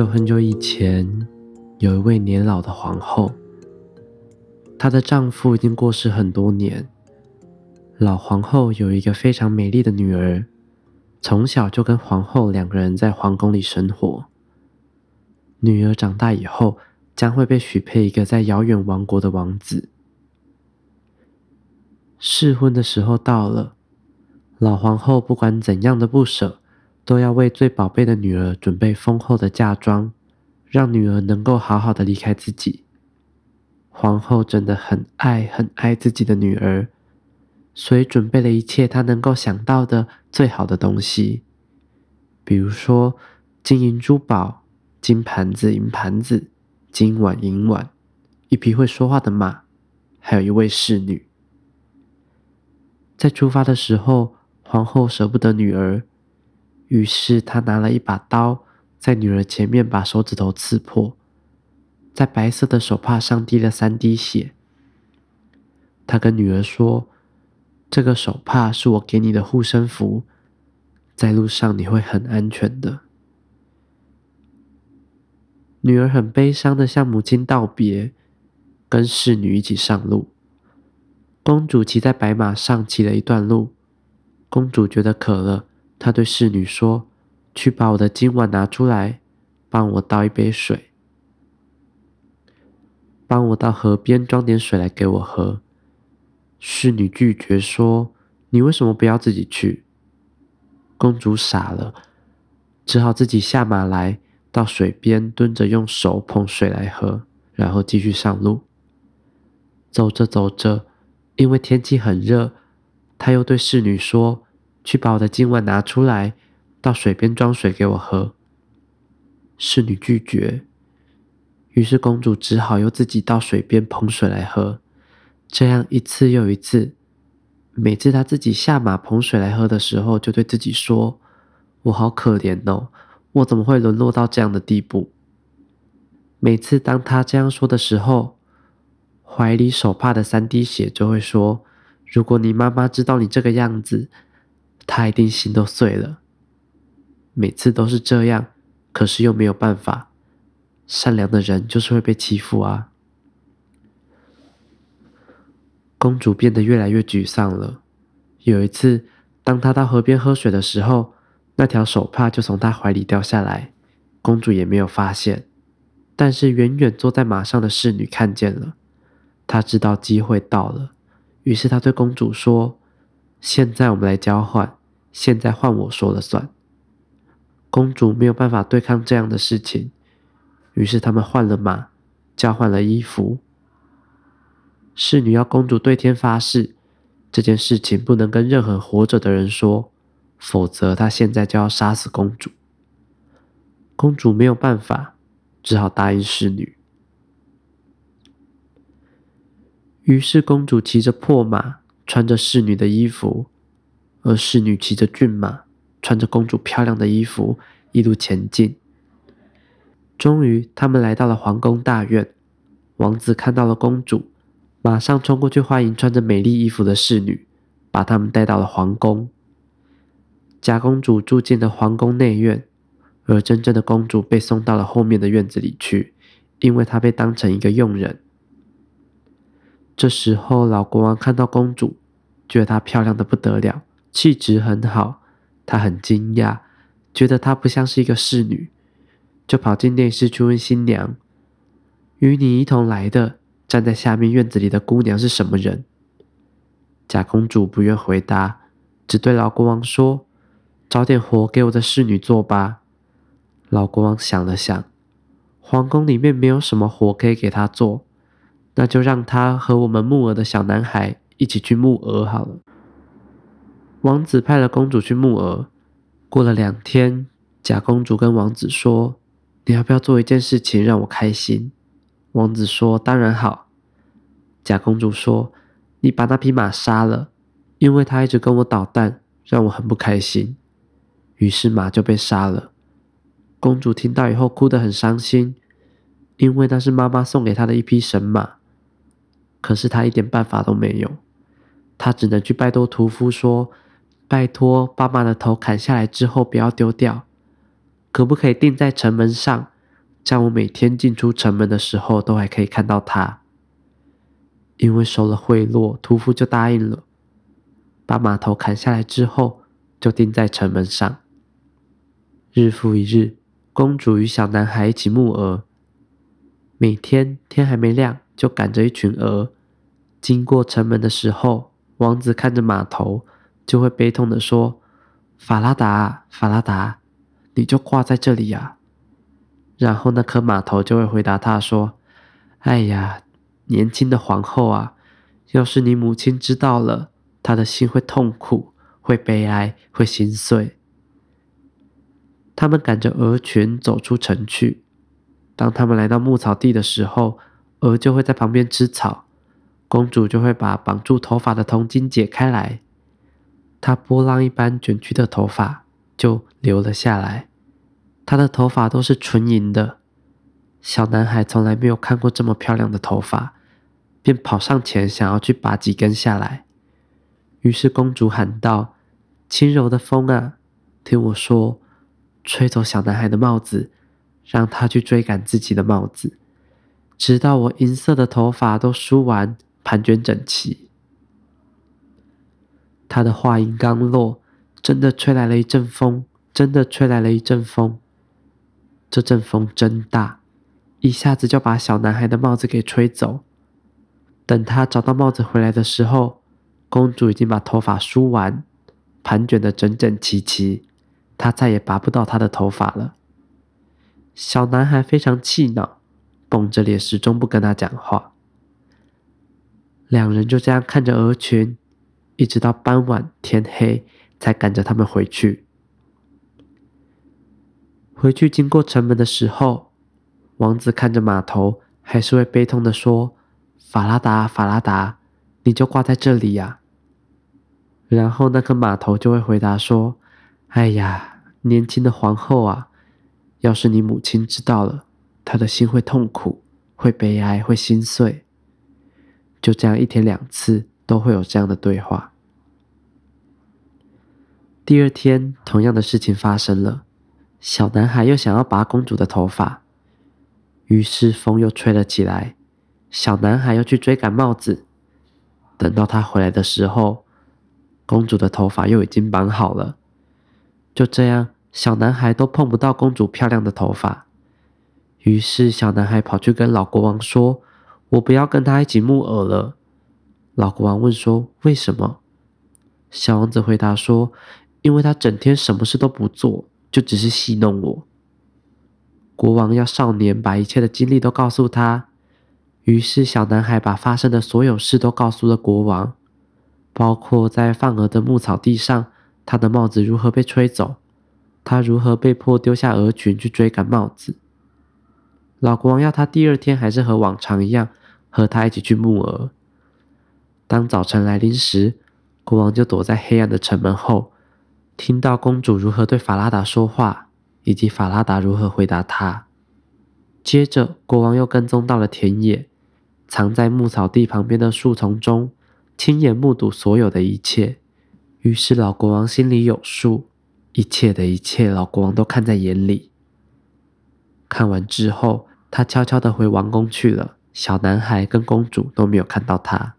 很久很久以前，有一位年老的皇后，她的丈夫已经过世很多年。老皇后有一个非常美丽的女儿，从小就跟皇后两个人在皇宫里生活。女儿长大以后，将会被许配一个在遥远王国的王子。试婚的时候到了，老皇后不管怎样的不舍，都要为最宝贝的女儿准备丰厚的嫁妆，让女儿能够好好的离开自己。皇后真的很爱很爱自己的女儿，所以准备了一切她能够想到的最好的东西，比如说金银珠宝。金盘子、银盘子，金碗、银碗，一匹会说话的马，还有一位侍女。在出发的时候，皇后舍不得女儿，于是他拿了一把刀，在女儿前面把手指头刺破，在白色的手帕上滴了三滴血。他跟女儿说：“这个手帕是我给你的护身符，在路上你会很安全的。”女儿很悲伤的向母亲道别，跟侍女一起上路。公主骑在白马上骑了一段路，公主觉得渴了，他对侍女说：“去把我的金碗拿出来，帮我倒一杯水，帮我到河边装点水来给我喝。”侍女拒绝说：“你为什么不要自己去？”公主傻了，只好自己下马来。到水边蹲着，用手捧水来喝，然后继续上路。走着走着，因为天气很热，他又对侍女说：“去把我的金碗拿出来，到水边装水给我喝。”侍女拒绝，于是公主只好又自己到水边捧水来喝。这样一次又一次，每次她自己下马捧水来喝的时候，就对自己说：“我好可怜哦。”我怎么会沦落到这样的地步？每次当她这样说的时候，怀里手帕的三滴血就会说：“如果你妈妈知道你这个样子，她一定心都碎了。”每次都是这样，可是又没有办法。善良的人就是会被欺负啊！公主变得越来越沮丧了。有一次，当她到河边喝水的时候，那条手帕就从她怀里掉下来，公主也没有发现。但是远远坐在马上的侍女看见了，她知道机会到了，于是她对公主说：“现在我们来交换，现在换我说了算。”公主没有办法对抗这样的事情，于是他们换了马，交换了衣服。侍女要公主对天发誓，这件事情不能跟任何活着的人说。否则，她现在就要杀死公主。公主没有办法，只好答应侍女。于是，公主骑着破马，穿着侍女的衣服，而侍女骑着骏马，穿着公主漂亮的衣服，一路前进。终于，他们来到了皇宫大院。王子看到了公主，马上冲过去欢迎穿着美丽衣服的侍女，把他们带到了皇宫。假公主住进了皇宫内院，而真正的公主被送到了后面的院子里去，因为她被当成一个佣人。这时候，老国王看到公主，觉得她漂亮的不得了，气质很好，他很惊讶，觉得她不像是一个侍女，就跑进内室去问新娘：“与你一同来的，站在下面院子里的姑娘是什么人？”假公主不愿回答，只对老国王说。找点活给我的侍女做吧。老国王想了想，皇宫里面没有什么活可以给她做，那就让她和我们木鹅的小男孩一起去木鹅好了。王子派了公主去木鹅。过了两天，假公主跟王子说：“你要不要做一件事情让我开心？”王子说：“当然好。”假公主说：“你把那匹马杀了，因为他一直跟我捣蛋，让我很不开心。”于是马就被杀了。公主听到以后哭得很伤心，因为那是妈妈送给她的一匹神马。可是她一点办法都没有，她只能去拜托屠夫说：“拜托，把马的头砍下来之后不要丢掉，可不可以钉在城门上，这样我每天进出城门的时候都还可以看到他。因为收了贿赂，屠夫就答应了，把马头砍下来之后，就钉在城门上。日复一日，公主与小男孩一起牧鹅，每天天还没亮，就赶着一群鹅经过城门的时候，王子看着马头，就会悲痛的说：“法拉达，法拉达，你就挂在这里呀。”然后那颗马头就会回答他说：“哎呀。”年轻的皇后啊，要是你母亲知道了，她的心会痛苦，会悲哀，会心碎。他们赶着鹅群走出城去。当他们来到牧草地的时候，鹅就会在旁边吃草。公主就会把绑住头发的铜巾解开来，她波浪一般卷曲的头发就留了下来。她的头发都是纯银的。小男孩从来没有看过这么漂亮的头发。便跑上前，想要去拔几根下来。于是公主喊道：“轻柔的风啊，听我说，吹走小男孩的帽子，让他去追赶自己的帽子，直到我银色的头发都梳完，盘卷整齐。”他的话音刚落，真的吹来了一阵风，真的吹来了一阵风。这阵风真大，一下子就把小男孩的帽子给吹走。等他找到帽子回来的时候，公主已经把头发梳完，盘卷的整整齐齐，他再也拔不到她的头发了。小男孩非常气恼，绷着脸，始终不跟他讲话。两人就这样看着鹅群，一直到傍晚天黑，才赶着他们回去。回去经过城门的时候，王子看着码头，还是会悲痛的说。法拉达，法拉达，你就挂在这里呀。然后那个码头就会回答说：“哎呀，年轻的皇后啊，要是你母亲知道了，她的心会痛苦，会悲哀，会心碎。”就这样一天两次都会有这样的对话。第二天，同样的事情发生了，小男孩又想要拔公主的头发，于是风又吹了起来。小男孩要去追赶帽子，等到他回来的时候，公主的头发又已经绑好了。就这样，小男孩都碰不到公主漂亮的头发。于是，小男孩跑去跟老国王说：“我不要跟他一起木偶了。”老国王问说：“为什么？”小王子回答说：“因为他整天什么事都不做，就只是戏弄我。”国王要少年把一切的经历都告诉他。于是，小男孩把发生的所有事都告诉了国王，包括在放鹅的牧草地上，他的帽子如何被吹走，他如何被迫丢下鹅群去追赶帽子。老国王要他第二天还是和往常一样，和他一起去牧鹅。当早晨来临时，国王就躲在黑暗的城门后，听到公主如何对法拉达说话，以及法拉达如何回答他。接着，国王又跟踪到了田野。藏在牧草地旁边的树丛中，亲眼目睹所有的一切。于是老国王心里有数，一切的一切，老国王都看在眼里。看完之后，他悄悄的回王宫去了。小男孩跟公主都没有看到他。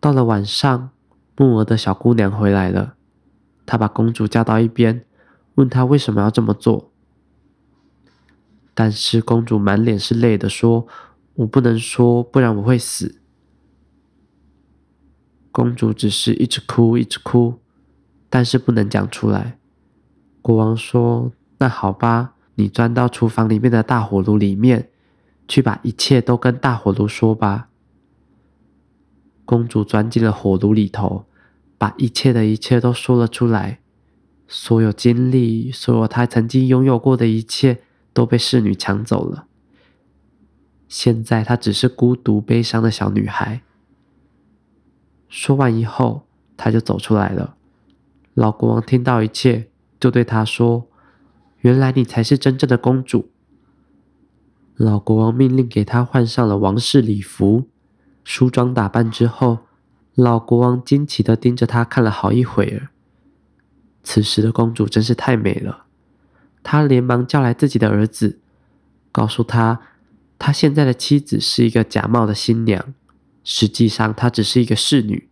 到了晚上，木鹅的小姑娘回来了，他把公主叫到一边，问她为什么要这么做。但是公主满脸是泪的说。我不能说，不然我会死。公主只是一直哭，一直哭，但是不能讲出来。国王说：“那好吧，你钻到厨房里面的大火炉里面，去把一切都跟大火炉说吧。”公主钻进了火炉里头，把一切的一切都说了出来。所有经历，所有她曾经拥有过的一切，都被侍女抢走了。现在她只是孤独悲伤的小女孩。说完以后，她就走出来了。老国王听到一切，就对她说：“原来你才是真正的公主。”老国王命令给她换上了王室礼服，梳妆打扮之后，老国王惊奇的盯着她看了好一会儿。此时的公主真是太美了，他连忙叫来自己的儿子，告诉他，他现在的妻子是一个假冒的新娘，实际上她只是一个侍女，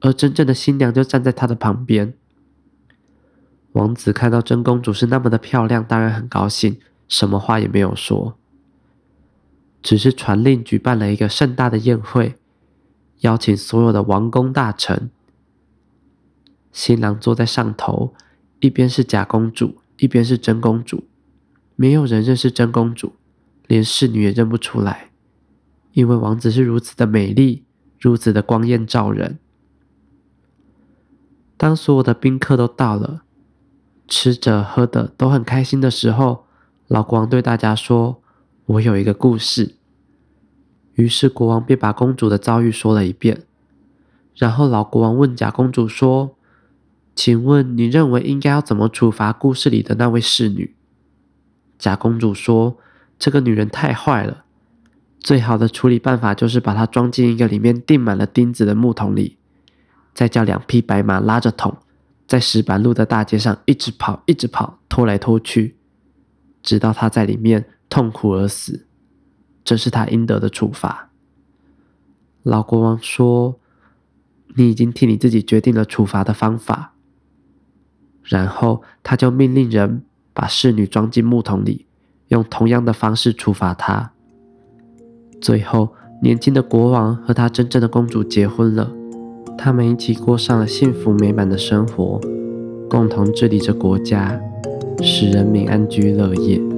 而真正的新娘就站在他的旁边。王子看到真公主是那么的漂亮，当然很高兴，什么话也没有说，只是传令举办了一个盛大的宴会，邀请所有的王公大臣。新郎坐在上头，一边是假公主。一边是真公主，没有人认识真公主，连侍女也认不出来，因为王子是如此的美丽，如此的光艳照人。当所有的宾客都到了，吃着喝的都很开心的时候，老国王对大家说：“我有一个故事。”于是国王便把公主的遭遇说了一遍，然后老国王问假公主说。请问你认为应该要怎么处罚故事里的那位侍女？假公主说：“这个女人太坏了，最好的处理办法就是把她装进一个里面钉满了钉子的木桶里，再叫两匹白马拉着桶，在石板路的大街上一直跑，一直跑，拖来拖去，直到她在里面痛苦而死。这是他应得的处罚。”老国王说：“你已经替你自己决定了处罚的方法。”然后他就命令人把侍女装进木桶里，用同样的方式处罚她。最后，年轻的国王和他真正的公主结婚了，他们一起过上了幸福美满的生活，共同治理着国家，使人民安居乐业。